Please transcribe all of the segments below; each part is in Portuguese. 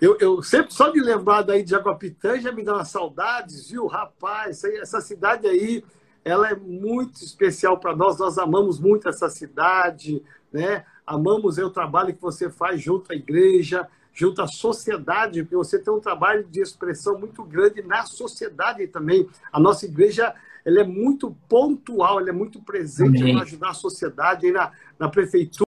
Eu, eu, sempre só de lembrar daí de Jaguapitã já me dá umas saudades, viu? Rapaz, essa cidade aí, ela é muito especial para nós. Nós amamos muito essa cidade, né? Amamos o trabalho que você faz junto à igreja, junto à sociedade, porque você tem um trabalho de expressão muito grande na sociedade também. A nossa igreja ela é muito pontual, ela é muito presente para ajudar a sociedade aí na, na prefeitura,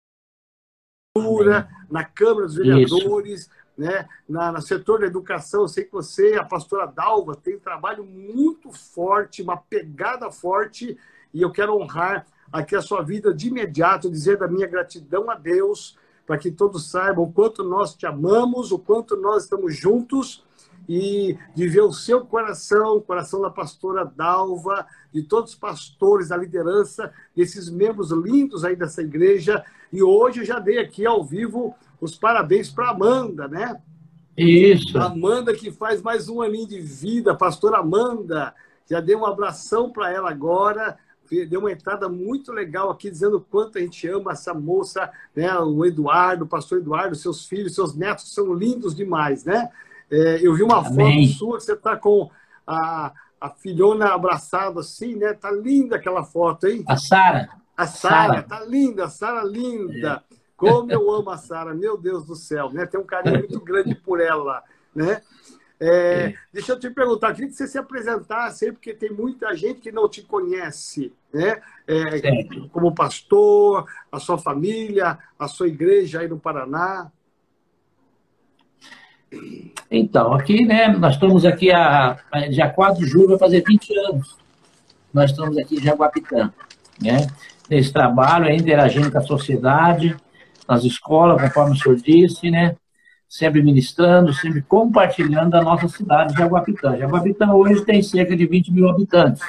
Amém. na Câmara dos Vereadores. Isso né? Na, no setor da educação, eu sei que você, a pastora Dalva, tem um trabalho muito forte, uma pegada forte, e eu quero honrar aqui a sua vida de imediato, dizer da minha gratidão a Deus, para que todos saibam o quanto nós te amamos, o quanto nós estamos juntos, e de ver o seu coração, o coração da pastora Dalva, de todos os pastores, da liderança, desses membros lindos aí dessa igreja. E hoje eu já dei aqui ao vivo os parabéns para Amanda, né? Isso. Amanda que faz mais um aninho de vida, pastora Amanda. Já dei um abração para ela agora. Deu uma entrada muito legal aqui, dizendo o quanto a gente ama essa moça, né? O Eduardo, o pastor Eduardo, seus filhos, seus netos são lindos demais, né? É, eu vi uma Amém. foto sua que você está com a, a filhona abraçada assim, né? Tá linda aquela foto, hein? A Sara. A Sara, tá linda, a Sara linda. É. Como eu amo a Sara, meu Deus do céu, né? Tem um carinho muito grande por ela, né? É, deixa eu te perguntar, queria que você se apresentasse aí, porque tem muita gente que não te conhece, né? É, como pastor, a sua família, a sua igreja aí no Paraná. Então, aqui, né, nós estamos aqui, a, a, dia 4 de julho, vai fazer 20 anos. Nós estamos aqui em Jaguapitã, né? Nesse trabalho, interagindo com a sociedade, nas escolas, conforme o senhor disse, né? Sempre ministrando, sempre compartilhando a nossa cidade de Jaguapitã. Jaguapitã hoje tem cerca de 20 mil habitantes,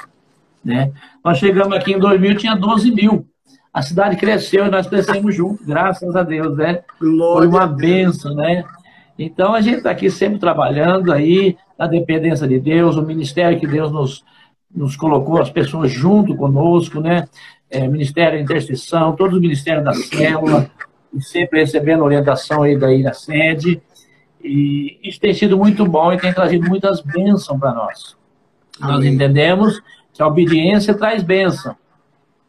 né? Nós chegamos aqui em 2000, tinha 12 mil. A cidade cresceu e nós crescemos juntos, graças a Deus, né? Glória Foi uma benção, né? Então, a gente está aqui sempre trabalhando aí, na dependência de Deus, o ministério que Deus nos, nos colocou, as pessoas junto conosco, né? É, ministério da intercessão, todos os ministérios da célula, sempre recebendo orientação aí daí na sede. E isso tem sido muito bom e tem trazido muitas bênçãos para nós. Amém. Nós entendemos que a obediência traz bênção.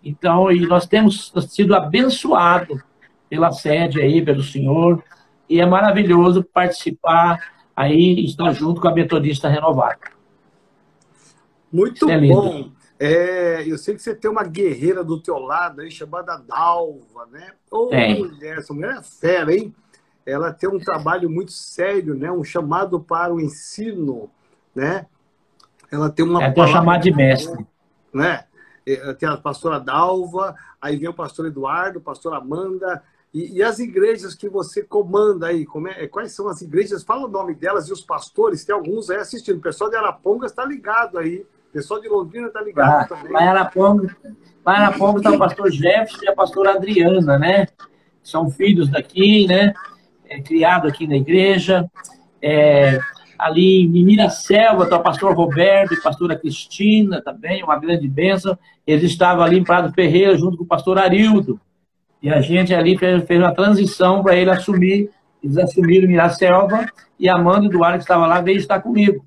Então, e nós temos sido abençoados pela sede aí, pelo Senhor, e é maravilhoso participar aí, estar junto com a Metodista Renovada. Muito é bom. É, eu sei que você tem uma guerreira do teu lado aí, chamada Dalva, né? Ô, mulher, essa mulher é fera, hein? Ela tem um trabalho muito sério, né? Um chamado para o ensino, né? Ela tem uma. É até chamada de mestre. Né? É, tem a pastora Dalva, aí vem o pastor Eduardo, a pastora Amanda, e, e, as igrejas que você comanda aí, é, quais são as igrejas? Fala o nome delas e os pastores, tem alguns aí assistindo. O pessoal de Arapongas está ligado aí pessoal de Londrina está ligado ah, também. Araponga está o pastor Jefferson e a pastora Adriana, né? São filhos daqui, né? É, criado aqui na igreja. É, ali em Miraselva está o pastor Roberto e a pastora Cristina também, uma grande bênção. Eles estavam ali em Prado Ferreira junto com o pastor Arildo. E a gente ali fez, fez uma transição para ele assumir. Eles assumiram Miraselva e a Amanda Eduardo, que estava lá, veio estar comigo.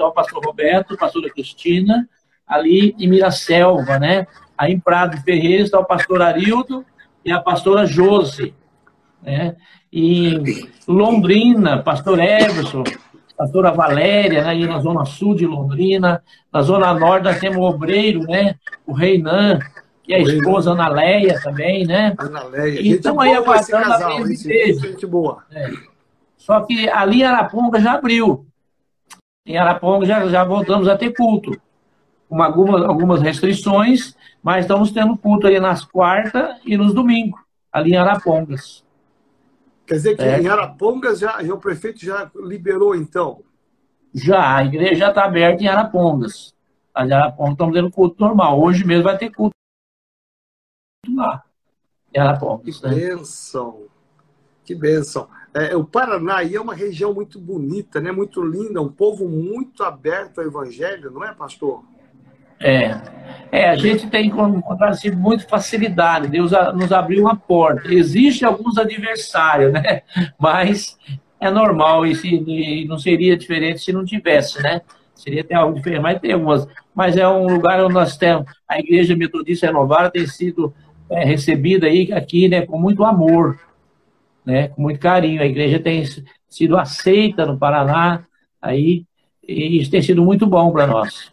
Então, o pastor Roberto, a pastora Cristina, ali em Miraselva, né? Aí em Prado Ferreira está o pastor Arildo e a pastora Josi, né? E em Londrina, pastor Everson, pastora Valéria, né? E na zona sul de Londrina, na zona norte nós temos o obreiro, né? O Reinan, que é a esposa Ana Leia também, né? Ana Leia. Então aí aguardando a gente boa. É. Só que ali em Araponga já abriu em Araponga já, já voltamos a ter culto. Com algumas, algumas restrições, mas estamos tendo culto aí nas quartas e nos domingos, ali em Arapongas. Quer dizer que é. em Arapongas já, já, o prefeito já liberou, então? Já, a igreja já está aberta em Arapongas. Em Arapongas estamos tendo culto normal. Hoje mesmo vai ter culto lá. Em Arapongas. Que né? bênção! Que bênção! É, o Paraná é uma região muito bonita, né? muito linda, um povo muito aberto ao evangelho, não é, pastor? É, é a gente tem encontrado muito facilidade, Deus nos abriu uma porta. Existem alguns adversários, né? mas é normal e, se, e não seria diferente se não tivesse, né? Seria até algo diferente, mas tem algumas. Mas é um lugar onde nós temos, a Igreja Metodista Renovada tem sido é, recebida aí aqui, né, com muito amor, né, com muito carinho. A igreja tem sido aceita no Paraná aí e isso tem sido muito bom para nós.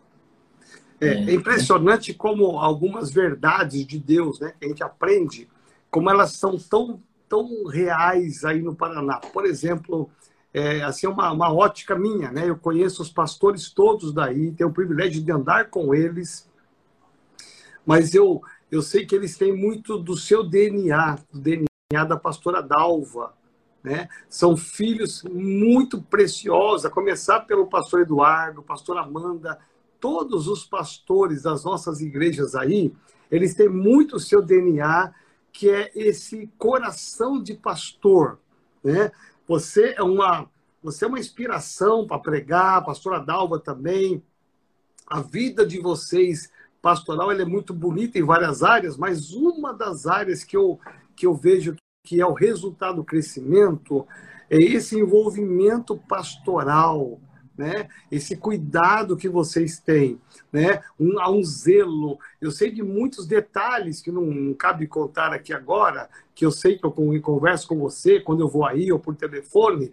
É, é, impressionante como algumas verdades de Deus, né, que a gente aprende, como elas são tão tão reais aí no Paraná. Por exemplo, é, assim uma, uma ótica minha, né? Eu conheço os pastores todos daí, tenho o privilégio de andar com eles, mas eu eu sei que eles têm muito do seu DNA, do DNA da pastora Dalva. Né? São filhos muito preciosos, a começar pelo pastor Eduardo, pastor Amanda, todos os pastores das nossas igrejas aí, eles têm muito o seu DNA, que é esse coração de pastor. Né? Você é uma você é uma inspiração para pregar, a pastora Dalva também. A vida de vocês pastoral é muito bonita em várias áreas, mas uma das áreas que eu, que eu vejo que é o resultado do crescimento é esse envolvimento pastoral, né? Esse cuidado que vocês têm, né? Um, um zelo. Eu sei de muitos detalhes que não, não, cabe contar aqui agora, que eu sei que eu converso com você quando eu vou aí ou por telefone,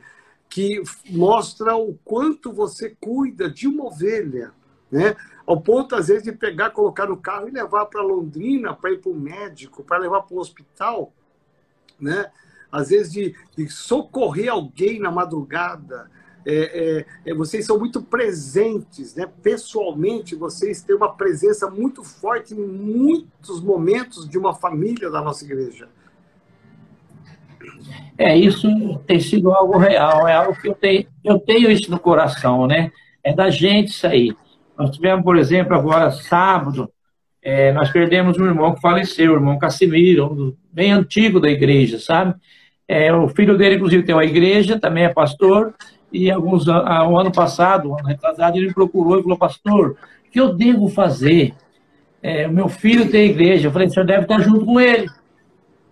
que mostra o quanto você cuida de uma ovelha, né? Ao ponto, às vezes, de pegar, colocar no carro e levar para Londrina, para ir para o médico, para levar para o hospital, né? Às vezes, de, de socorrer alguém na madrugada. É, é, é, vocês são muito presentes, né? Pessoalmente, vocês têm uma presença muito forte em muitos momentos de uma família da nossa igreja. É, isso tem sido algo real, é algo que eu tenho, eu tenho isso no coração, né? É da gente aí. Nós tivemos, por exemplo, agora sábado, é, nós perdemos um irmão que faleceu, o irmão Casimiro, um bem antigo da igreja, sabe? É, o filho dele, inclusive, tem uma igreja, também é pastor, e alguns ah, um ano passado, um ano retrasado, ele me procurou e falou, pastor, o que eu devo fazer? É, o meu filho tem igreja. Eu falei, o senhor deve estar junto com ele.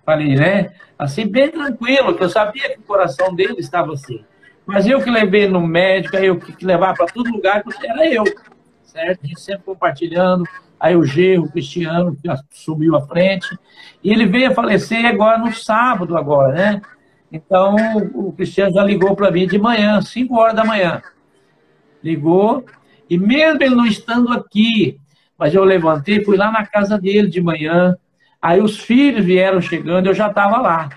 Falei, né? Assim, bem tranquilo, que eu sabia que o coração dele estava assim. Mas eu que levei no médico, eu que levar para todo lugar, era eu certo? Gente sempre compartilhando. Aí o G, o Cristiano, que subiu à frente. E ele veio a falecer agora no sábado, agora, né? Então, o Cristiano já ligou para mim de manhã, 5 horas da manhã. Ligou, e mesmo ele não estando aqui, mas eu levantei, fui lá na casa dele de manhã. Aí os filhos vieram chegando, eu já estava lá.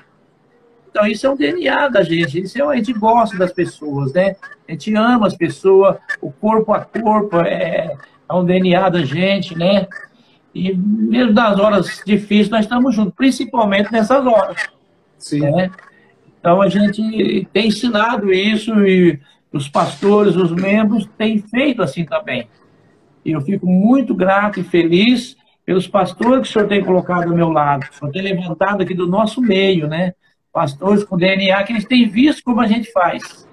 Então, isso é um DNA da gente. Isso é, a gente gosta das pessoas, né? A gente ama as pessoas, o corpo a corpo é, é um DNA da gente, né? E mesmo nas horas difíceis, nós estamos juntos, principalmente nessas horas. Sim. Né? Então, a gente tem ensinado isso e os pastores, os membros, têm feito assim também. E eu fico muito grato e feliz pelos pastores que o senhor tem colocado ao meu lado, o senhor tem levantado aqui do nosso meio, né? pastores com DNA, que eles têm visto como a gente faz.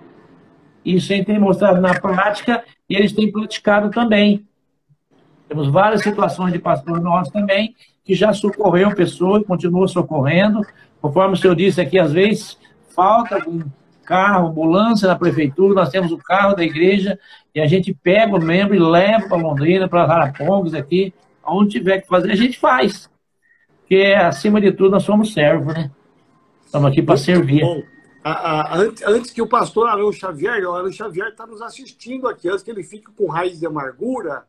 Isso a gente tem mostrado na prática e eles têm praticado também. Temos várias situações de pastor nosso também, que já socorreu pessoas e continua socorrendo. Conforme o senhor disse aqui, às vezes falta um carro, ambulância na prefeitura, nós temos o carro da igreja e a gente pega o membro e leva para Londrina, para Arapongas aqui, onde tiver que fazer, a gente faz. Porque, acima de tudo, nós somos servos, né? Estamos aqui para servir. Bom. A, a, antes, antes, que o pastor Arão Xavier, o Arão Xavier está nos assistindo aqui, antes que ele fique com raiz de amargura.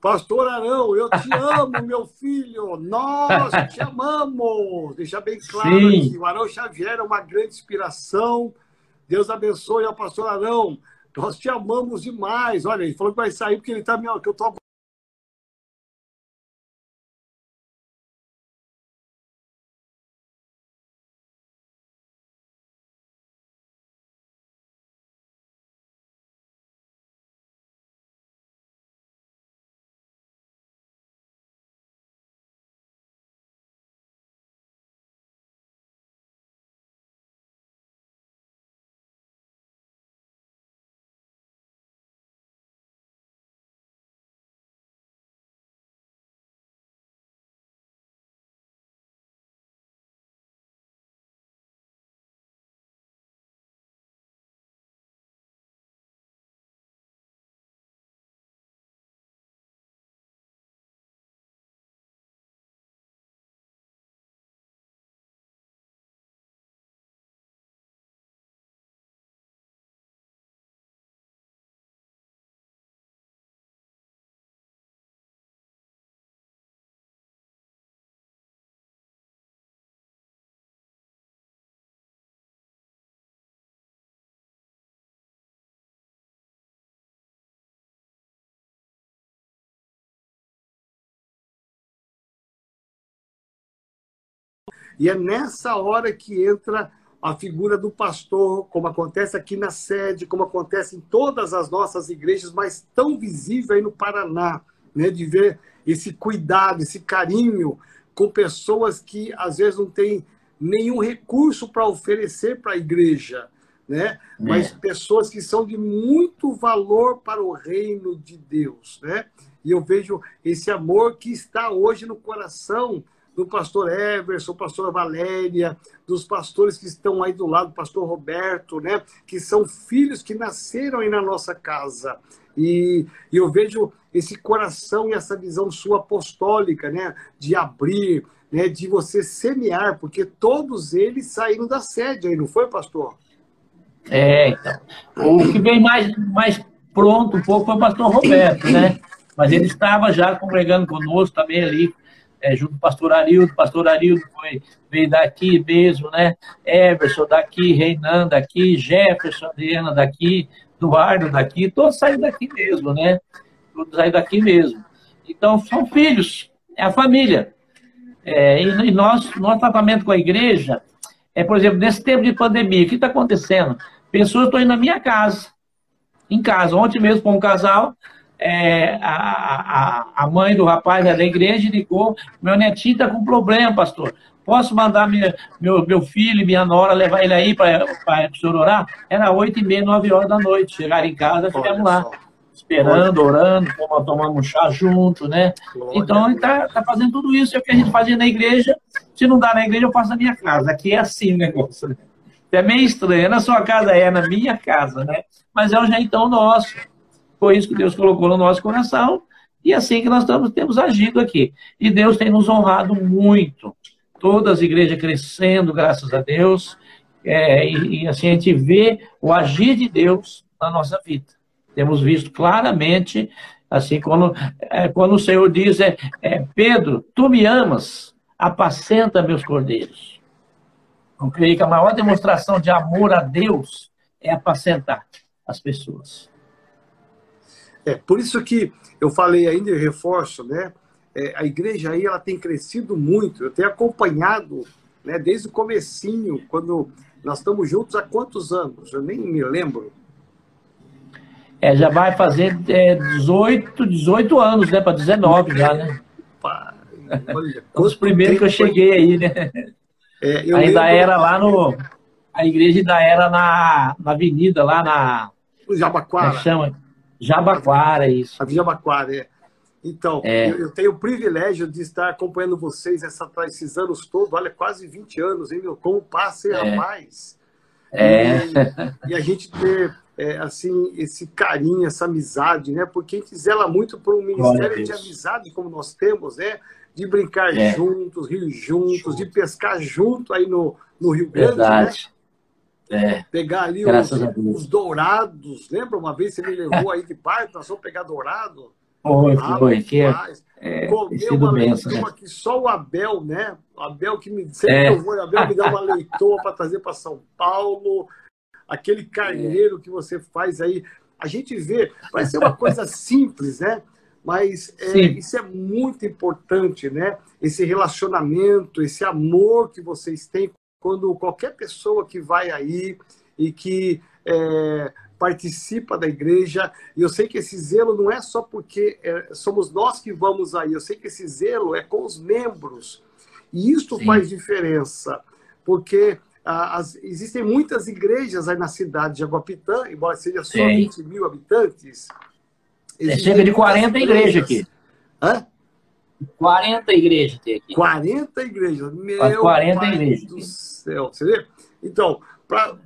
Pastor Arão, eu te amo, meu filho. Nós te amamos. Deixa bem claro Sim. aqui. O Arão Xavier é uma grande inspiração. Deus abençoe ao pastor Arão. Nós te amamos demais. Olha, ele falou que vai sair porque ele está que eu estou E é nessa hora que entra a figura do pastor, como acontece aqui na sede, como acontece em todas as nossas igrejas, mas tão visível aí no Paraná, né, de ver esse cuidado, esse carinho com pessoas que às vezes não têm nenhum recurso para oferecer para a igreja, né? É. Mas pessoas que são de muito valor para o reino de Deus, né? E eu vejo esse amor que está hoje no coração do pastor Everson, pastora Valéria, dos pastores que estão aí do lado, do pastor Roberto, né? Que são filhos que nasceram aí na nossa casa. E, e eu vejo esse coração e essa visão sua apostólica, né? De abrir, né? De você semear, porque todos eles saíram da sede aí, não foi, pastor? É, então. O que veio mais, mais pronto um pouco foi o pastor Roberto, né? Mas ele estava já congregando conosco também ali, é, junto com o pastor Arildo. Pastor Arildo foi, veio daqui mesmo, né? Everson daqui, Reinando daqui, Jefferson Adriana daqui, Eduardo daqui, todos saíram daqui mesmo, né? Todos saíram daqui mesmo. Então, são filhos, é a família. É, e, e nós, nosso tratamento com a igreja é, por exemplo, nesse tempo de pandemia, o que está acontecendo? Pessoas estão indo na minha casa, em casa. Ontem mesmo, com um casal, é, a, a, a mãe do rapaz da igreja ligou, meu netinho está com problema, pastor. Posso mandar minha, meu, meu filho e minha nora levar ele aí para o senhor orar? Era oito e meia, nove horas da noite. Chegaram em casa, ficamos lá, esperando, orando, tomando um chá junto, né? Então, ele está tá fazendo tudo isso, é o que a gente fazia na igreja. Se não dá na igreja, eu faço na minha casa. Aqui é assim o negócio, né? É meio estranho. Na sua casa é, na minha casa, né? Mas é o jeitão nosso. Foi isso que Deus colocou no nosso coração e assim que nós estamos, temos agido aqui. E Deus tem nos honrado muito. Todas as igrejas crescendo, graças a Deus. É, e, e, assim a gente vê o agir de Deus na nossa vida. Temos visto claramente, assim, quando, é, quando o Senhor diz, é, é, Pedro, tu me amas, apacenta meus cordeiros. Eu creio que a maior demonstração de amor a Deus é apacentar as pessoas. É, por isso que eu falei ainda e reforço, né? É, a igreja aí ela tem crescido muito. Eu tenho acompanhado, né, desde o comecinho, quando nós estamos juntos há quantos anos? Eu nem me lembro. É, já vai fazer é, 18, 18 anos, né? Para 19 já, né? Olha, Os primeiros que eu cheguei aí, né? É, ainda lembro... era lá no. A igreja ainda era na, na avenida, lá na. Jabaquara. É chama? Jabaquara, isso. A Jabaquara, é. Então, é. eu, eu, tenho o privilégio de estar acompanhando vocês essa, esses anos todos, olha, quase 20 anos, hein, meu? Como passa é. a mais. É. E, e, a gente ter, é, assim, esse carinho, essa amizade, né? Porque a gente zela muito por um ministério de amizade como nós temos, né? De brincar é. juntos, rir juntos, de pescar junto aí no, no Rio Grande, né? Verdade. né? É. Pegar ali os, os, dourados. Lembra uma vez você me levou aí de parque, nós vamos pegar dourado? Foi, ah, foi. Que é, é, Comer uma leitoa né? que só o Abel, né? O Abel que me sempre é. eu vou, o Abel me dá uma leitoa para trazer para São Paulo. Aquele carneiro é. que você faz aí. A gente vê, vai ser uma coisa simples, né? Mas é, isso é muito importante, né? Esse relacionamento, esse amor que vocês têm quando qualquer pessoa que vai aí e que é, participa da igreja, e eu sei que esse zelo não é só porque é, somos nós que vamos aí, eu sei que esse zelo é com os membros, e isso Sim. faz diferença, porque ah, as, existem muitas igrejas aí na cidade de Aguapitã, embora seja só Sim. 20 mil habitantes. É cerca de 40 igrejas aqui. Hã? 40 igrejas tem aqui. 40 igrejas. Meu 40 igrejas. Céu. Você vê? Então,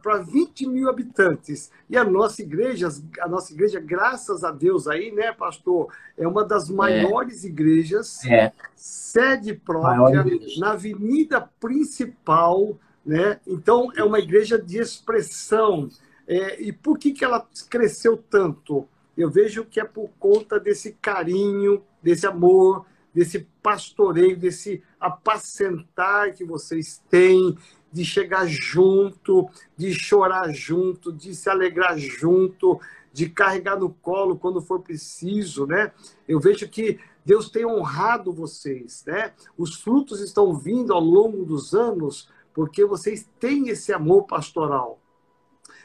para 20 mil habitantes. E a nossa igreja, a nossa igreja, graças a Deus aí, né, pastor, é uma das é. maiores é. igrejas, é. sede própria, na avenida principal, né? Então, é uma igreja de expressão. É, e por que, que ela cresceu tanto? Eu vejo que é por conta desse carinho, desse amor, desse pastoreio, desse apacentar que vocês têm, de chegar junto, de chorar junto, de se alegrar junto, de carregar no colo quando for preciso, né? Eu vejo que Deus tem honrado vocês, né? Os frutos estão vindo ao longo dos anos porque vocês têm esse amor pastoral.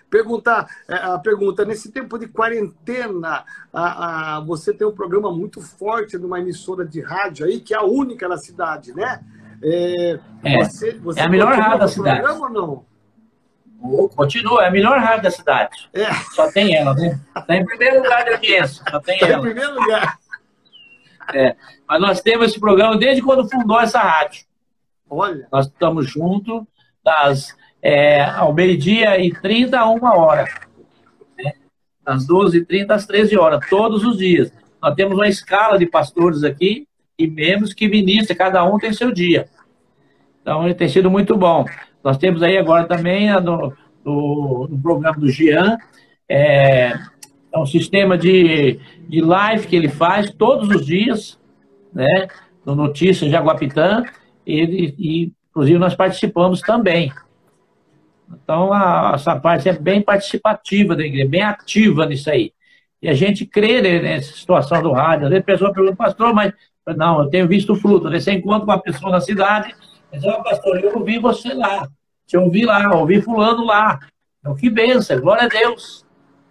Perguntar, é, a pergunta, nesse tempo de quarentena, a, a, você tem um programa muito forte numa emissora de rádio aí, que é a única na cidade, né? É, é, você, você é a melhor rádio da cidade. Ou não? Continua, é a melhor rádio da cidade. É. Só tem ela, né? Está em primeiro lugar de audiência, só tem tá ela. Em primeiro lugar. É. Mas nós temos esse programa desde quando fundou essa rádio. Olha. Nós estamos juntos das, é, ao meio-dia e 30 a uma hora. Né? Das 12h30 às 13 horas, todos os dias. Nós temos uma escala de pastores aqui e membros que ministram, cada um tem seu dia. Então, ele tem sido muito bom. Nós temos aí agora também no, no, no programa do Jean, é, é, um sistema de, de live que ele faz todos os dias, né, no Notícias de Aguapitã, e, e inclusive nós participamos também. Então, a, essa parte é bem participativa da igreja, bem ativa nisso aí. E a gente crê nessa situação do rádio. Às vezes a pessoa pergunta, pastor, mas não, eu tenho visto fruto. Você encontra uma pessoa na cidade, mas, oh, pastor, eu ouvi você lá. Te ouvi lá, ouvi fulano lá. Então, que benção, glória a Deus.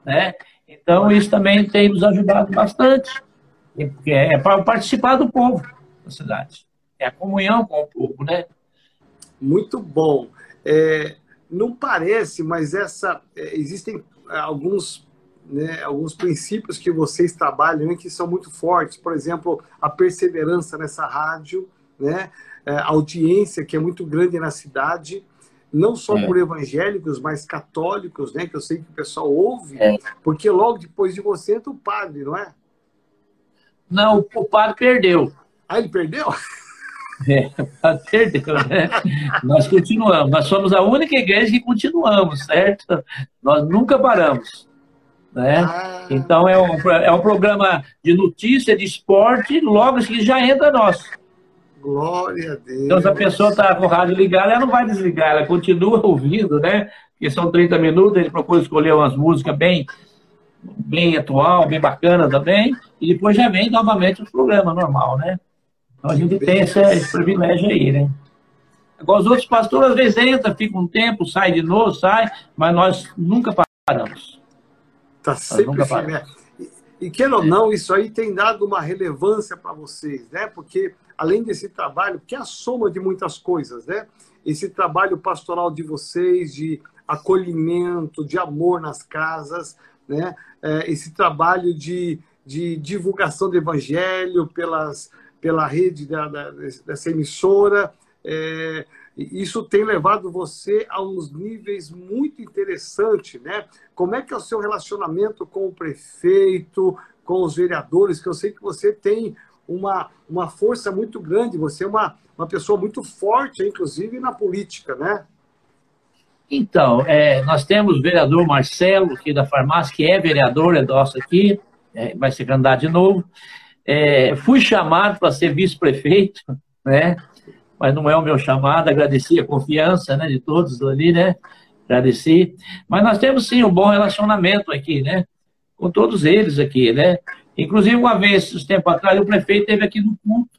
Né? Então, isso também tem nos ajudado bastante. Porque é para participar do povo da cidade. É a comunhão com o povo, né? Muito bom. É, não parece, mas essa é, existem alguns né, alguns princípios que vocês trabalham que são muito fortes. Por exemplo, a perseverança nessa rádio, né, é, a audiência que é muito grande na cidade, não só é. por evangélicos, mas católicos, né, que eu sei que o pessoal ouve, é. porque logo depois de você entra o padre, não é? Não, o padre perdeu. Ah, ele perdeu? É, perdeu, né? Nós continuamos, nós somos a única igreja que continuamos, certo? Nós nunca paramos. Né? Ah. Então é um, é um programa de notícia, de esporte, logo que já entra nosso. Glória a Deus. Então, se a pessoa está com o rádio ligado, ela não vai desligar, ela continua ouvindo, né? Porque são 30 minutos, ele procura escolher umas músicas bem, bem atual, bem bacana também, e depois já vem novamente o programa normal, né? Então a gente tem esse, esse privilégio aí, né? Agora, os outros pastores às vezes entram, ficam um tempo, sai de novo, sai, mas nós nunca paramos. Está sempre firme. Assim, né? E, e queira ou não, isso aí tem dado uma relevância para vocês, né? Porque além desse trabalho, que é a soma de muitas coisas, né? Esse trabalho pastoral de vocês, de acolhimento, de amor nas casas, né? É, esse trabalho de, de divulgação do evangelho pelas pela rede da, da, dessa emissora. É, isso tem levado você a uns níveis muito interessantes, né? Como é que é o seu relacionamento com o prefeito, com os vereadores, que eu sei que você tem uma, uma força muito grande, você é uma, uma pessoa muito forte, inclusive na política, né? Então, é, nós temos o vereador Marcelo, aqui da farmácia, que é vereador, é nosso aqui, é, vai ser candidato de novo. É, fui chamado para ser vice-prefeito, né? Mas não é o meu chamado, agradeci a confiança né, de todos ali, né? Agradeci. Mas nós temos sim um bom relacionamento aqui, né? Com todos eles aqui, né? Inclusive, uma vez, uns tempos atrás, o prefeito esteve aqui no culto.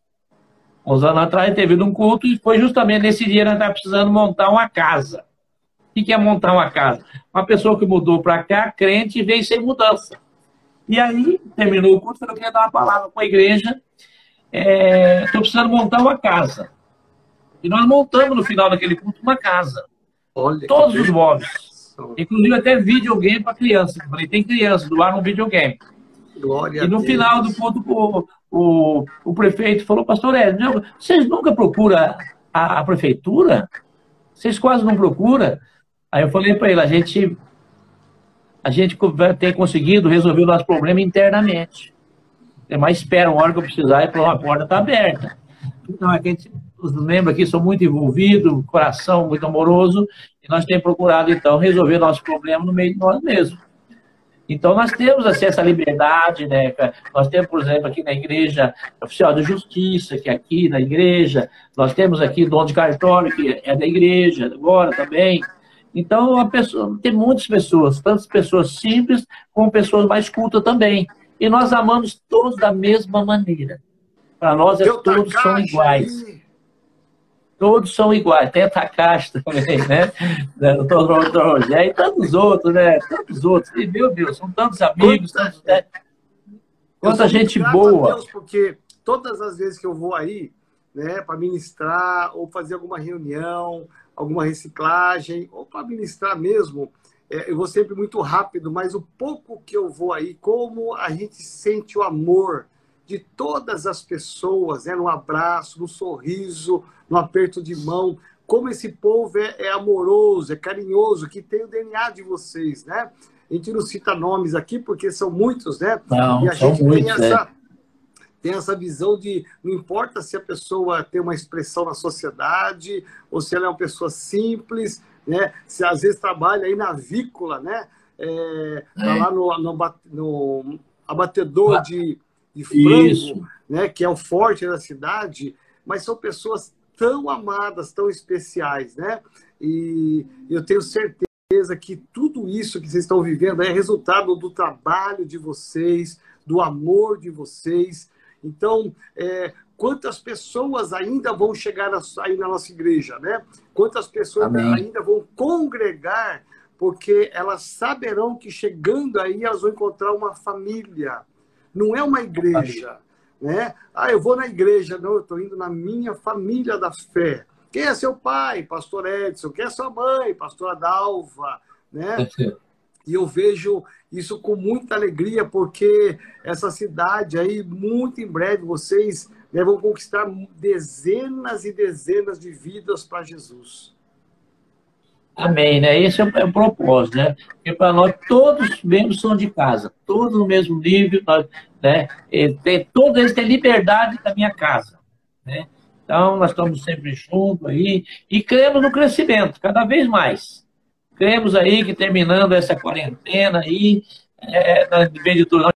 Uns anos atrás, teve num culto e foi justamente nesse dia que nós estávamos precisando montar uma casa. O que é montar uma casa? Uma pessoa que mudou para cá, crente, veio sem mudança. E aí, terminou o culto, falei, eu queria dar uma palavra com a igreja. Estou é, precisando montar uma casa. E nós montamos no final daquele culto uma casa. Olha, Todos os móveis. Inclusive até videogame para criança. Eu falei, tem criança, doar um videogame. Glória e no final do culto, o, o, o prefeito falou, pastor Edson, vocês nunca procuram a, a prefeitura? Vocês quase não procuram? Aí eu falei para ele, a gente a gente tem conseguido resolver o nosso problema internamente. É mais espera uma hora que eu precisar e a porta está aberta. Então, a gente, os membros aqui são muito envolvidos, coração muito amoroso, e nós temos procurado, então, resolver nosso problema no meio de nós mesmos. Então, nós temos acesso à liberdade, né? Nós temos, por exemplo, aqui na igreja, oficial de justiça, que é aqui na igreja, nós temos aqui dono de cartório, que é da igreja, agora também, então, pessoa, tem muitas pessoas, tantas pessoas simples como pessoas mais cultas também. E nós amamos todos da mesma maneira. Para nós, é, todos são iguais. Todos são iguais. Tem a Takashi também, né? Doutor Rogério e tantos outros, né? Tantos outros. E, meu Deus, são tantos amigos, Quanta, tantos, né? Quanta gente boa. Deus, porque todas as vezes que eu vou aí, né, para ministrar ou fazer alguma reunião, alguma reciclagem, ou para ministrar mesmo, é, eu vou sempre muito rápido, mas o pouco que eu vou aí, como a gente sente o amor de todas as pessoas, né, no abraço, no sorriso, no aperto de mão, como esse povo é, é amoroso, é carinhoso, que tem o DNA de vocês, né? A gente não cita nomes aqui porque são muitos, né? Não, e a gente muitos, tem essa, é tem essa visão de não importa se a pessoa tem uma expressão na sociedade ou se ela é uma pessoa simples, né? Se às vezes trabalha aí na avícola, né? É, tá lá no, no, no abatedor de, de frango, Isso. né? Que é o forte da cidade, mas são pessoas tão amadas, tão especiais, né? E eu tenho certeza que tudo isso que vocês estão vivendo é resultado do trabalho de vocês, do amor de vocês, então, é, quantas pessoas ainda vão chegar aí na nossa igreja, né? Quantas pessoas Amém. ainda vão congregar, porque elas saberão que chegando aí elas vão encontrar uma família. Não é uma igreja, né? Ah, eu vou na igreja, não, eu estou indo na minha família da fé. Quem é seu pai? Pastor Edson. Quem é sua mãe? Pastora Dalva, né? E eu vejo isso com muita alegria, porque essa cidade aí, muito em breve, vocês né, vão conquistar dezenas e dezenas de vidas para Jesus. Amém, né? Esse é o, é propósito, né? Porque para nós todos os membros são de casa, todos no mesmo nível, nós, né? E tem, todos eles têm liberdade da minha casa, né? Então, nós estamos sempre juntos aí e cremos no crescimento, cada vez mais. Cremos aí que terminando essa quarentena aí, é, em vez de tudo,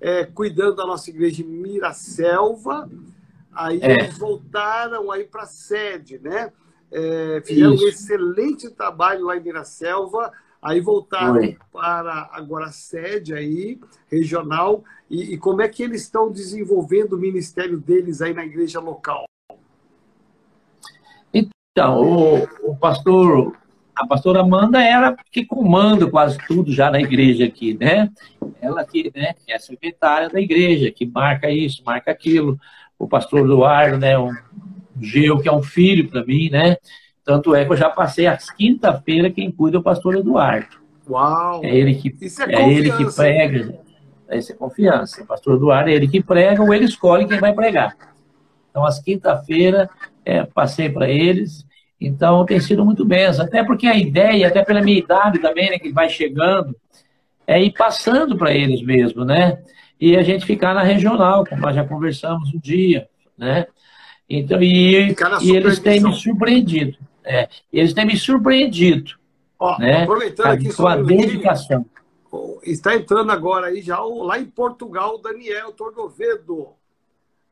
é, cuidando da nossa igreja em Miraselva. Aí é. eles voltaram aí para a sede, né? É, fizeram Isso. um excelente trabalho lá em Miraselva. Aí voltaram Oi. para agora a sede aí, regional. E, e, como é que eles estão desenvolvendo o ministério deles aí na igreja local? Então, o, o pastor a pastora Amanda é ela que comanda quase tudo já na igreja aqui, né? Ela que, né, é a secretária da igreja, que marca isso, marca aquilo. O pastor Eduardo, né, um Geu, que é um filho para mim, né? Tanto é que eu já passei as quinta-feira quem cuida é o pastor Eduardo. Uau! É ele que, é, é ele que prega. Essa é confiança. O pastor Eduardo é ele que prega ou ele escolhe quem vai pregar. Então, às quinta-feira, é, passei para eles. Então, tem sido muito bem. Até porque a ideia, até pela minha idade também, né, que vai chegando, é ir passando para eles mesmo, né? E a gente ficar na regional, como nós já conversamos um dia, né? Então, e, e eles têm me surpreendido. É, eles têm me surpreendido. Ó, né? Aproveitando aqui com a dedicação. Está entrando agora aí já lá em Portugal o Daniel Tordovedo,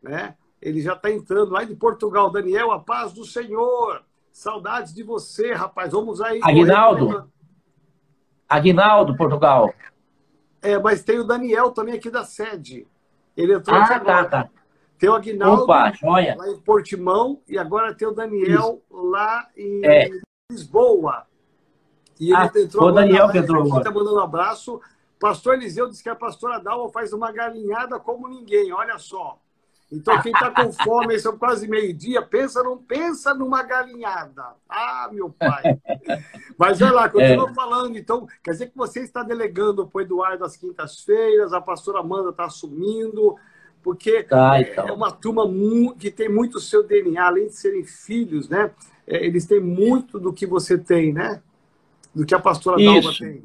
né? Ele já está entrando lá de Portugal. Daniel, a paz do Senhor. Saudades de você, rapaz. Vamos aí. Aguinaldo. Aguinaldo, Portugal. É, mas tem o Daniel também aqui da sede. Ele entrou ah, aqui tá, tá. Tem o Aguinaldo Opa, lá em Portimão e agora tem o Daniel Isso. lá em é. Lisboa. E ele ah, entrou o Daniel que entrou Está mandando um abraço. Pastor Eliseu disse que a pastora Dalma faz uma galinhada como ninguém. Olha só. Então, quem está com fome, são quase meio-dia, pensa, não pensa numa galinhada. Ah, meu pai. Mas olha lá, continua é. falando. Então, quer dizer que você está delegando para o Eduardo às quintas-feiras, a pastora Amanda está assumindo, porque tá, então. é uma turma que tem muito o seu DNA, além de serem filhos, né? É, eles têm muito do que você tem, né? Do que a pastora Dalva tem.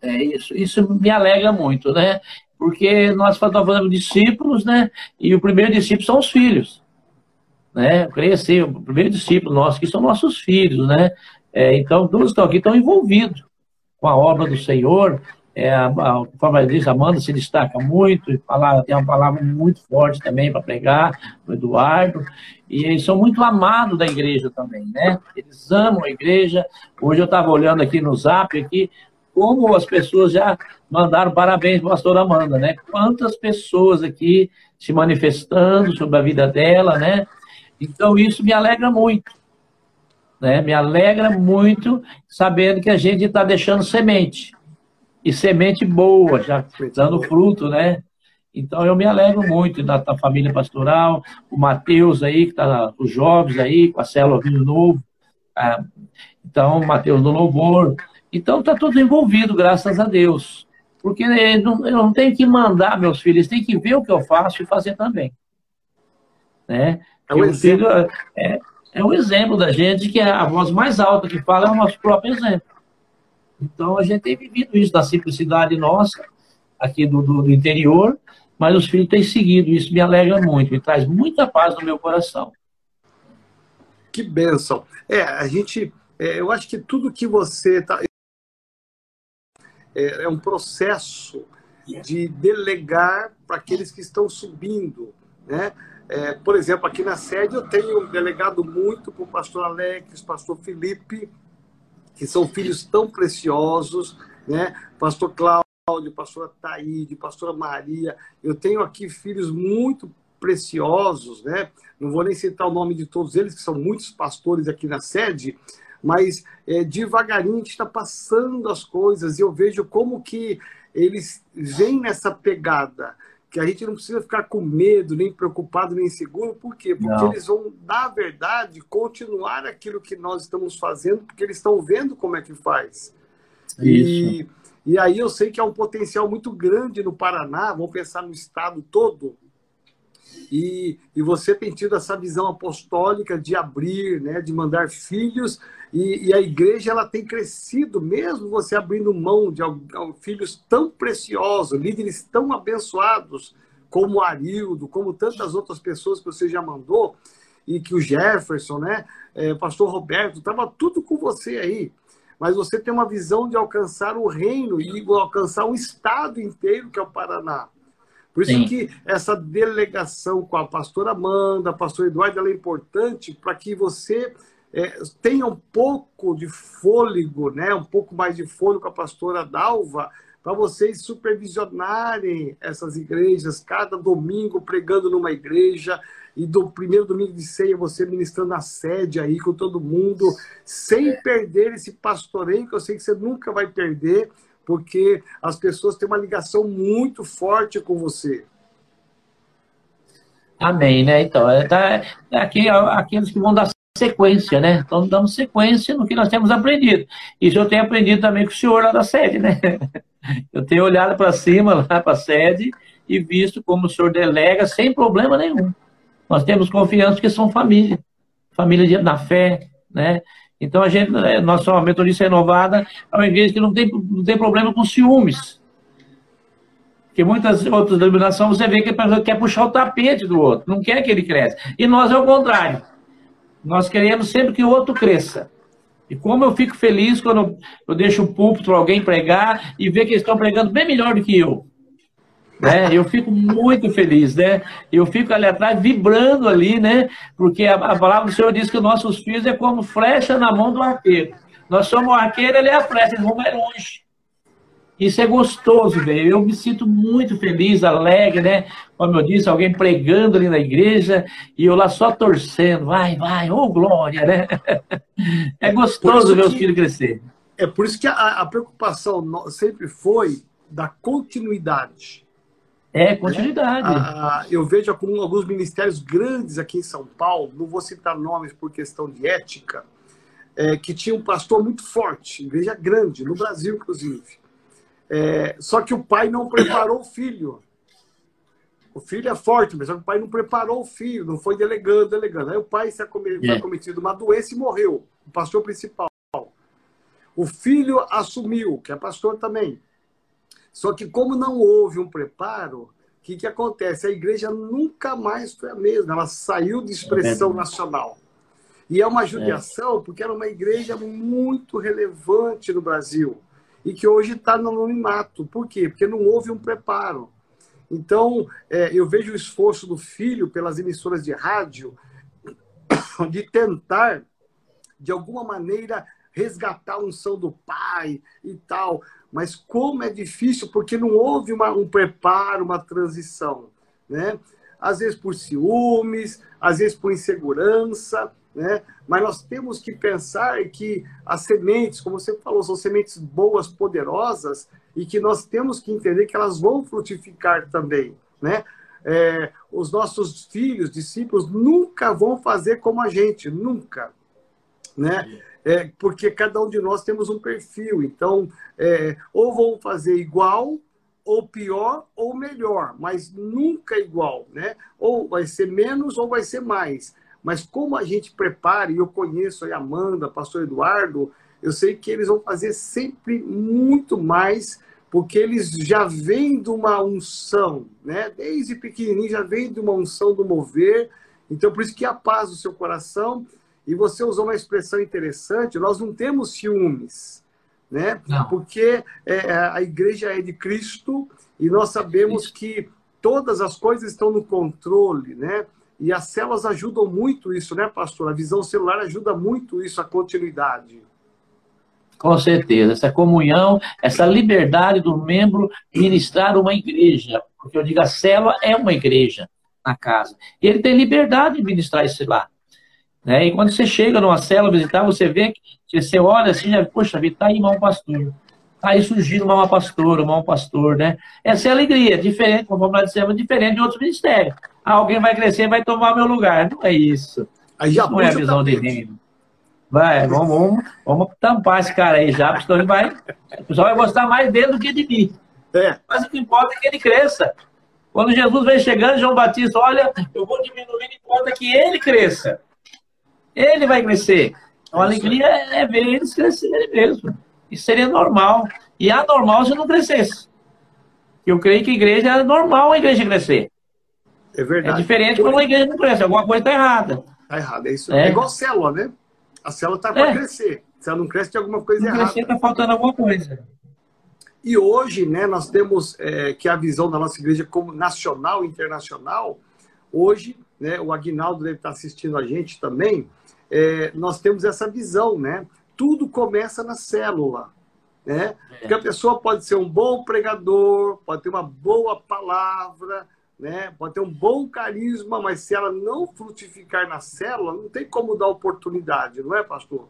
É isso. Isso me alegra muito, né? Porque nós falando discípulos, né? E o primeiro discípulo são os filhos, né? Crescer, o primeiro discípulo nosso que são nossos filhos, né? É, então, todos estão aqui estão envolvidos com a obra do Senhor. É, a, a, a diz, Amanda se destaca muito, fala, tem uma palavra muito forte também para pregar, o Eduardo, e eles são muito amados da igreja também, né? Eles amam a igreja. Hoje eu estava olhando aqui no zap, aqui, como as pessoas já mandaram parabéns para a pastora Amanda, né? Quantas pessoas aqui se manifestando sobre a vida dela, né? Então, isso me alegra muito. Né? Me alegra muito sabendo que a gente está deixando semente. E semente boa, já dando fruto, né? Então, eu me alegro muito da, da família pastoral, o Matheus aí, que está, os jovens aí, com a célula Vinho Novo. Ah, então, o Matheus do Louvor, então está tudo envolvido, graças a Deus. Porque eu não tenho que mandar meus filhos, eles têm que ver o que eu faço e fazer também. Né? É um, exemplo. Filho, é, é um exemplo da gente que a voz mais alta que fala é o nosso próprio exemplo. Então a gente tem vivido isso da simplicidade nossa, aqui do, do, do interior, mas os filhos têm seguido, isso me alegra muito, me traz muita paz no meu coração. Que bênção. É, a gente, é, eu acho que tudo que você está é, é um processo de delegar para aqueles que estão subindo, né? É, por exemplo, aqui na sede eu tenho delegado muito para o pastor Alex, pastor Felipe, que são filhos tão preciosos, né? Pastor Cláudio, pastora Taíde, pastora Maria. Eu tenho aqui filhos muito preciosos, né? Não vou nem citar o nome de todos eles, que são muitos pastores aqui na sede, mas é, devagarinho a gente está passando as coisas e eu vejo como que eles vêm nessa pegada que a gente não precisa ficar com medo, nem preocupado, nem seguro. Por quê? Porque não. eles vão, na verdade, continuar aquilo que nós estamos fazendo, porque eles estão vendo como é que faz. Isso. E, e aí eu sei que há um potencial muito grande no Paraná, vamos pensar no estado todo, e, e você tem tido essa visão apostólica de abrir, né, de mandar filhos, e, e a igreja ela tem crescido, mesmo você abrindo mão de filhos tão preciosos, líderes tão abençoados, como o Arildo, como tantas outras pessoas que você já mandou, e que o Jefferson, né, é, o pastor Roberto, estava tudo com você aí. Mas você tem uma visão de alcançar o reino e alcançar um estado inteiro, que é o Paraná. Por isso Sim. que essa delegação com a pastora Amanda, pastor Eduardo, ela é importante para que você é, tenha um pouco de fôlego, né? um pouco mais de fôlego com a pastora Dalva, para vocês supervisionarem essas igrejas, cada domingo pregando numa igreja, e do primeiro domingo de ceia você ministrando na sede aí com todo mundo, sem perder esse pastoreio, que eu sei que você nunca vai perder, porque as pessoas têm uma ligação muito forte com você. Amém, né? Então, é, tá, é aqui, aqueles que vão dar sequência, né? Estão dando sequência no que nós temos aprendido. Isso eu tenho aprendido também com o senhor lá da sede, né? Eu tenho olhado para cima, lá para a sede, e visto como o senhor delega sem problema nenhum. Nós temos confiança que são família, família da fé, né? Então a gente, né, nossa metodista renovada é uma igreja que não tem, não tem problema com ciúmes. Porque muitas outras denominações você vê que a pessoa quer puxar o tapete do outro, não quer que ele cresça. E nós é o contrário. Nós queremos sempre que o outro cresça. E como eu fico feliz quando eu deixo o púlpito alguém pregar e ver que eles estão pregando bem melhor do que eu. Né? Eu fico muito feliz, né? Eu fico ali atrás vibrando ali, né? Porque a, a palavra do Senhor diz que nossos filhos é como flecha na mão do arqueiro. Nós somos o arqueiro, ele é a flecha, eles vão mais longe. Isso é gostoso, velho. Eu me sinto muito feliz, alegre, né? Como eu disse, alguém pregando ali na igreja e eu lá só torcendo. Vai, vai, ô oh, glória, né? É gostoso ver os filhos crescer. É por isso que a, a, preocupação sempre foi da continuidade. É, continuidade. Né? A, eu vejo alguns ministérios grandes aqui em São Paulo, não vou citar nomes por questão de ética, é, que tinha um pastor muito forte, igreja grande, no Brasil, inclusive é, só que o pai não preparou o filho. O filho é forte, mas o pai não preparou o filho, não foi delegando, delegando. Aí o pai se acometido, yeah. cometido uma doença e morreu, o pastor principal. O filho assumiu, que é pastor também. Só que como não houve um preparo, o que, que acontece? A igreja nunca mais foi a mesma, ela saiu de expressão é nacional. E é uma judiação, é. porque era uma igreja muito relevante no Brasil e que hoje está no anonimato. Por quê? Porque não houve um preparo. Então, é, eu vejo o esforço do filho pelas emissoras de rádio de tentar, de alguma maneira, resgatar a unção do pai e tal. Mas como é difícil, porque não houve uma, um preparo, uma transição. Né? Às vezes por ciúmes, às vezes por insegurança, né? Mas nós temos que pensar que as sementes, como você falou, são sementes boas, poderosas, e que nós temos que entender que elas vão frutificar também. Né? É, os nossos filhos, discípulos, nunca vão fazer como a gente, nunca. Né? É, porque cada um de nós temos um perfil. Então, é, ou vão fazer igual, ou pior, ou melhor, mas nunca igual. Né? Ou vai ser menos, ou vai ser mais. Mas como a gente prepara, e eu conheço a Amanda, pastor Eduardo, eu sei que eles vão fazer sempre muito mais, porque eles já vêm de uma unção, né? Desde pequenininho já vem de uma unção do mover. Então, por isso que a paz do seu coração. E você usou uma expressão interessante, nós não temos ciúmes, né? Não. Porque é, a igreja é de Cristo e nós sabemos que todas as coisas estão no controle, né? E as células ajudam muito isso, né, pastor? A visão celular ajuda muito isso, a continuidade. Com certeza, essa comunhão, essa liberdade do membro ministrar uma igreja, porque eu digo, a célula é uma igreja na casa. E ele tem liberdade de ministrar isso lá. Né? E quando você chega numa célula visitar, você vê que você olha assim, já, poxa vida, tá aí mal pastor. Tá aí surgindo uma pastora, um pastor, né? Essa é a alegria, diferente, como vamos dizer, diferente de outros ministérios alguém vai crescer e vai tomar meu lugar. Não é isso. Aí já não é a visão de reino. Vai, vamos, vamos, vamos tampar esse cara aí já, porque ele vai, o pessoal vai gostar mais dele do que de mim. É. Mas o que importa é que ele cresça. Quando Jesus vem chegando, João Batista, olha, eu vou diminuir, importa que ele cresça. Ele vai crescer. Então, a alegria é ver eles crescerem mesmo. Isso seria normal. E é anormal se não crescesse. Eu creio que a igreja é normal a igreja crescer. É verdade. É diferente quando a igreja não cresce. Alguma coisa está errada. Está errada, é isso. É. é igual célula, né? A célula está para é. crescer. Se ela não cresce, tem alguma coisa não errada. Crescer, está faltando alguma coisa. E hoje, né, nós temos é, que a visão da nossa igreja como nacional e internacional, hoje, né, o Agnaldo deve estar assistindo a gente também, é, nós temos essa visão, né? Tudo começa na célula. Né? É. Porque a pessoa pode ser um bom pregador, pode ter uma boa palavra, né? Pode ter um bom carisma, mas se ela não frutificar na célula, não tem como dar oportunidade, não é, pastor?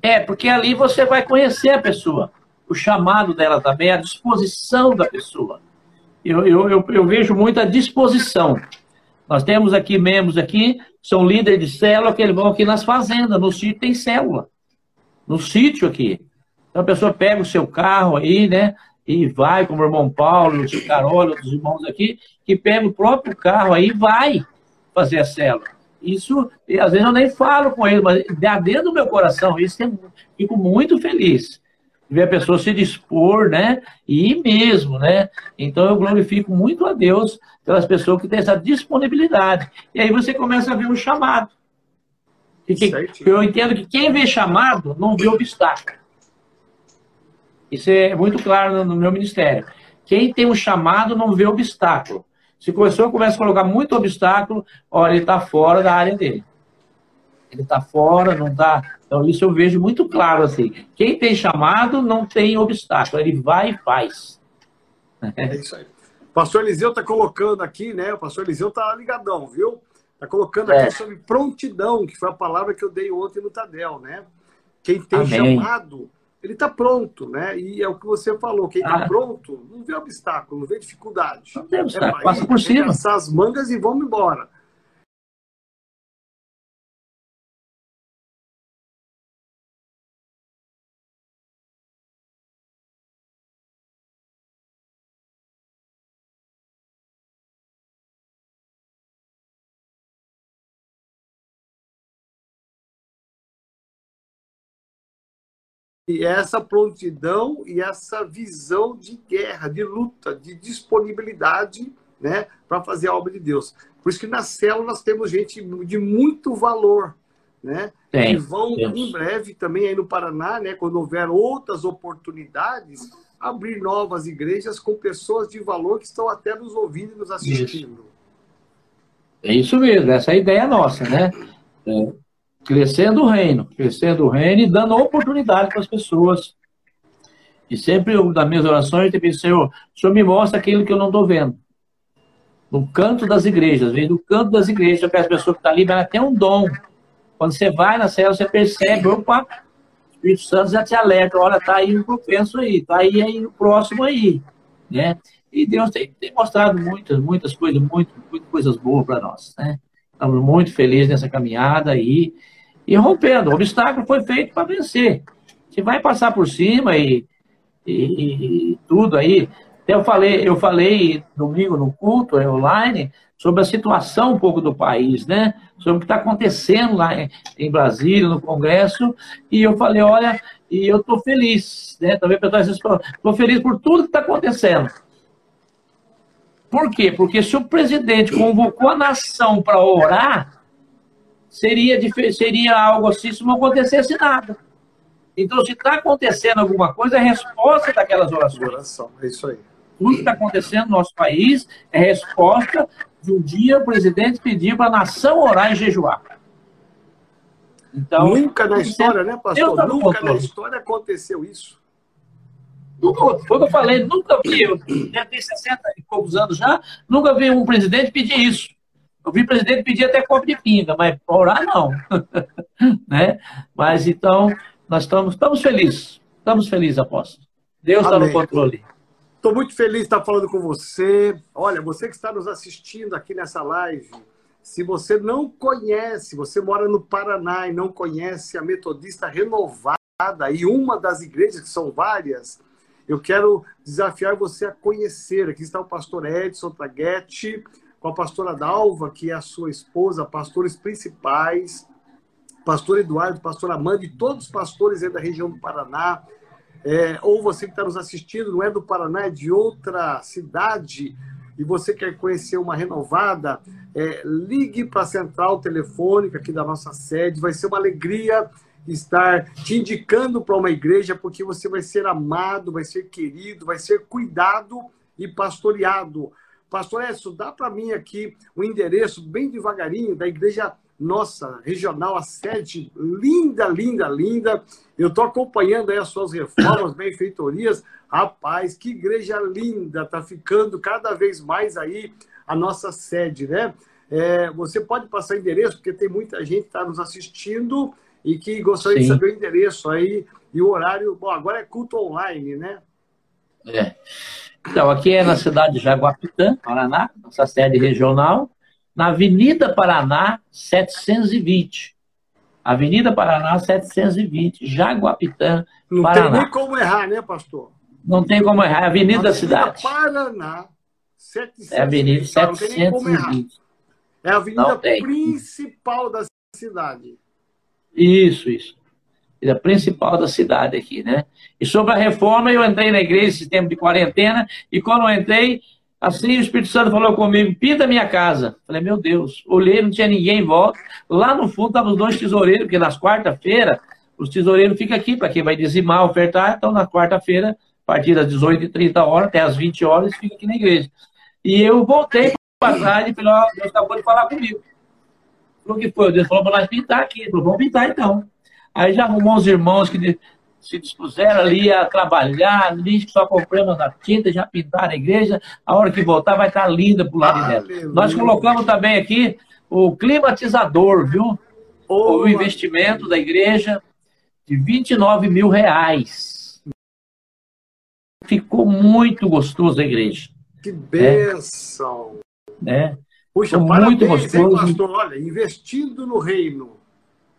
É, porque ali você vai conhecer a pessoa, o chamado dela também, a disposição da pessoa. Eu, eu, eu, eu vejo muita disposição. Nós temos aqui membros aqui, são líderes de célula, que eles vão aqui nas fazendas, no sítio tem célula. No sítio aqui. Então a pessoa pega o seu carro aí, né? E vai, como o irmão Paulo, o Carol, outros irmãos aqui, que pega o próprio carro aí e vai fazer a célula. Isso, às vezes eu nem falo com ele, mas dentro do meu coração, isso eu fico muito feliz ver a pessoa se dispor, né? E ir mesmo, né? Então eu glorifico muito a Deus pelas pessoas que têm essa disponibilidade. E aí você começa a ver um chamado. Que, eu entendo que quem vê chamado não vê obstáculo. Isso é muito claro no, meu ministério. Quem tem um chamado não vê obstáculo. Se o professor começa a colocar muito obstáculo, olha, ele está fora da área dele. Ele está fora, não está. Então, isso eu vejo muito claro assim. Quem tem chamado não tem obstáculo, ele vai e faz. É isso aí. O pastor Eliseu está colocando aqui, né? O pastor Eliseu está ligadão, viu? Está colocando aqui é. sobre prontidão, que foi a palavra que eu dei ontem no Tadel, né? Quem tem Amém. chamado ele está pronto, né? E é o que você falou, quem está ah. pronto não vê obstáculo, não vê dificuldade. Não tem obstáculo, é, passa por cima. Passar as mangas e vamos embora. E essa prontidão e essa visão de guerra, de luta, de disponibilidade né, para fazer a obra de Deus. Por isso que na célula nós temos gente de muito valor, né? Tem, que vão temos. em breve também aí no Paraná, né, quando houver outras oportunidades, abrir novas igrejas com pessoas de valor que estão até nos ouvindo e nos assistindo. Isso. É isso mesmo, essa é a ideia nossa, né? É, crescendo o reino, crescendo o reino e dando oportunidade para as pessoas. E sempre, das minhas orações, eu tenho Senhor, o Senhor me mostra aquilo que eu não estou vendo. No canto das igrejas, vem do canto das igrejas, que as pessoas que estão tá ali, ela tem um dom. Quando você vai na cela, você percebe, opa, o Espírito Santo já te alerta, olha, tá aí um propenso aí, tá aí, aí o próximo aí, né? E Deus tem, tem mostrado muitas, muitas coisas, muito, muitas coisas boas para nós, né? Estamos muito felizes nessa caminhada aí e rompendo. O obstáculo foi feito para vencer. Você vai passar por cima e, e, e, tudo aí. Eu falei, eu falei domingo no culto é, online sobre a situação um pouco do país, né? Sobre o que está acontecendo lá em, em, Brasília, no Congresso, e eu falei, olha, e eu estou feliz, né? Também estou feliz por tudo que está acontecendo. Por quê? Porque se o presidente convocou a nação para orar, seria, seria algo assim se não acontecesse nada. Então, se está acontecendo alguma coisa, é resposta daquelas orações. Oração, é isso aí. Tudo que está acontecendo no nosso país é resposta de um dia o presidente pedir para a nação orar e jejuar. Então, nunca na história, né, pastor? Nunca na história aconteceu isso. Nunca, foi o que eu falei, nunca vi, eu já tenho 60 e poucos anos já, nunca vi um presidente pedir isso. Eu vi o presidente pedir até copo de pinga, mas para orar não. né? Mas então, nós estamos, estamos felizes. Estamos felizes, apóstolo. Deus está no controle. Estou muito feliz de estar falando com você. Olha, você que está nos assistindo aqui nessa live, se você não conhece, você mora no Paraná e não conhece a Metodista Renovada e uma das igrejas, que são várias, eu quero desafiar você a conhecer. Aqui está o pastor Edson Traguetti, com a pastora Dalva, que é a sua esposa, pastores principais, pastor Eduardo, pastor Amanda e todos os pastores aí da região do Paraná. É, ou você que está nos assistindo, não é do Paraná, é de outra cidade, e você quer conhecer uma renovada, é, ligue para a central telefônica aqui da nossa sede. Vai ser uma alegria estar te indicando para uma igreja, porque você vai ser amado, vai ser querido, vai ser cuidado e pastoreado. Pastor Edson, dá para mim aqui o endereço bem devagarinho da igreja nossa, regional, a sede linda, linda, linda. Eu estou acompanhando aí as suas reformas, benfeitorias. Rapaz, que igreja linda! Está ficando cada vez mais aí a nossa sede, né? É, você pode passar o endereço, porque tem muita gente que está nos assistindo e que gostaria Sim. de saber o endereço aí e o horário. Bom, agora é culto online, né? É. Então, aqui é na cidade de Jaguapitã, Paraná, nossa sede regional, na Avenida Paraná 720. Avenida Paraná 720, Jaguapitã, Não Paraná. tem nem como errar, né, pastor? Não tem como errar, é a Avenida, Avenida da Cidade. Paraná, 720. É a Avenida Tá, não tem nem como errar. 720. É a avenida Não principal da cidade. Isso, isso. A principal da cidade aqui, né? E sobre a reforma, eu entrei na igreja esse tempo de quarentena, e quando eu entrei, assim o Espírito Santo falou comigo, pinta minha casa. Falei, meu Deus, olhei, não tinha ninguém em volta. Lá no fundo estavam os dois tesoureiros, porque nas quarta-feira, os tesoureiros ficam aqui, para quem vai dizimar, ofertar, então na quarta-feira, a partir das 18h30 horas até as 20 horas, fica aqui na igreja. E eu voltei para trás e falei, ó, Deus acabou de falar comigo. Falou que foi, Deus falou para nós pintar aqui. Ele falou, vamos pintar então. Aí já arrumou os irmãos que se dispuseram ali a trabalhar, ali só compramos a tinta, já pintaram a igreja. A hora que voltar vai estar linda pro lado de dentro. Nós colocamos também aqui o climatizador, viu? Ô, O investimento da igreja de 29 mil reais. Ficou muito gostoso a igreja, Que bênção. né? Puxa, Muito parabéns, hein, gostoso. pastor? Olha, investindo no reino.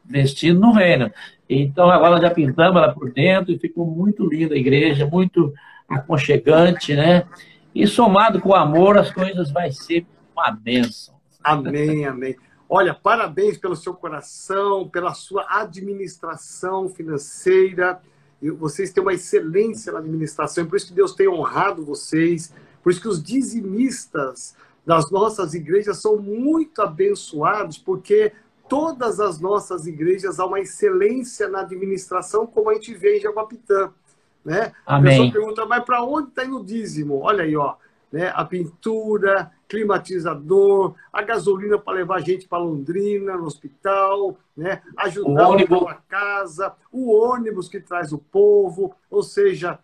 Vestido no reino. Então agora já pintamos ela por dentro e ficou muito linda a igreja, muito aconchegante, né? E somado com o amor, as coisas vai ser uma bênção. Amém, amém. Olha, parabéns pelo seu coração, pela sua administração financeira. Vocês têm uma excelência na administração, por isso que Deus tem honrado vocês, por isso que os dizimistas das nossas igrejas são muito abençoados, porque todas as nossas igrejas há uma excelência na administração, como a gente vê em Jaguapitã. Né? A pessoa pergunta, mas para onde está indo o dízimo? Olha aí, ó, né? a pintura, climatizador, a gasolina para levar a gente para Londrina, no hospital, né? ajudar O ônibus. a casa, o ônibus que traz o povo, ou seja,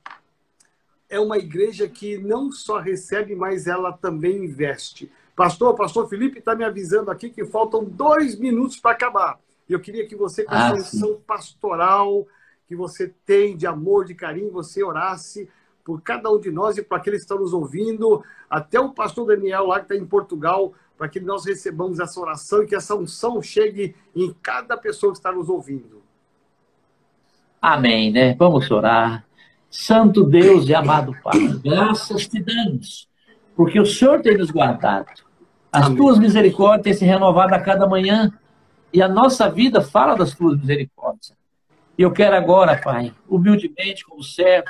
é uma igreja que não só recebe, mas ela também investe. Pastor, pastor Felipe está me avisando aqui que faltam dois minutos para acabar. Eu queria que você, com Ah, essa unção pastoral que você tem de amor, de carinho, você orasse por cada um de nós e para aqueles que estão nos ouvindo, até o pastor Daniel lá que está em Portugal, para que nós recebamos essa oração e que essa unção chegue em cada pessoa que está nos ouvindo. Amém, né? Vamos orar. Santo Deus e amado Pai, graças te damos, porque o Senhor tem nos guardado. As Amém. tuas misericórdias têm se renovado a cada manhã, e a nossa vida fala das tuas misericórdias. E eu quero agora, Pai, humildemente, como servo,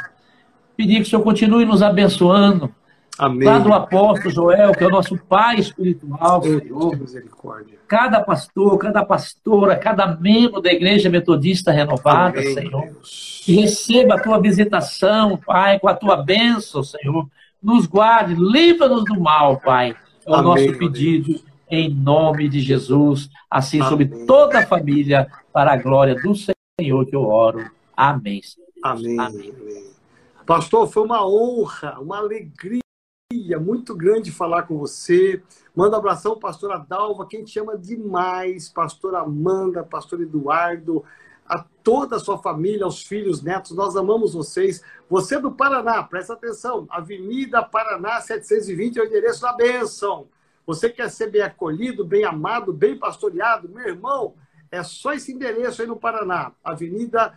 pedir que o Senhor continue nos abençoando, Amém. lá do apóstolo Joel, que é o nosso pai espiritual, Senhor. misericórdia. Cada pastor, cada pastora, cada membro da Igreja Metodista Renovada, Amém, Senhor. Deus. Que receba a tua visitação, Pai, com a tua bênção, Senhor. Nos guarde, livra-nos do mal, Pai. É o Amém, nosso pedido, em nome de Jesus. Assim sobre Amém. toda a família, para a glória do Senhor que eu oro. Amém. Amém. Amém. Pastor, foi uma honra, uma alegria muito grande falar com você. Manda um abração, pastora Dalva, quem te ama demais, pastora Amanda, pastor Eduardo, a toda a sua família, aos filhos, netos, nós amamos vocês. Você é do Paraná, presta atenção, Avenida Paraná 720 é o endereço da bênção. Você quer ser bem acolhido, bem amado, bem pastoreado? Meu irmão, é só esse endereço aí no Paraná, Avenida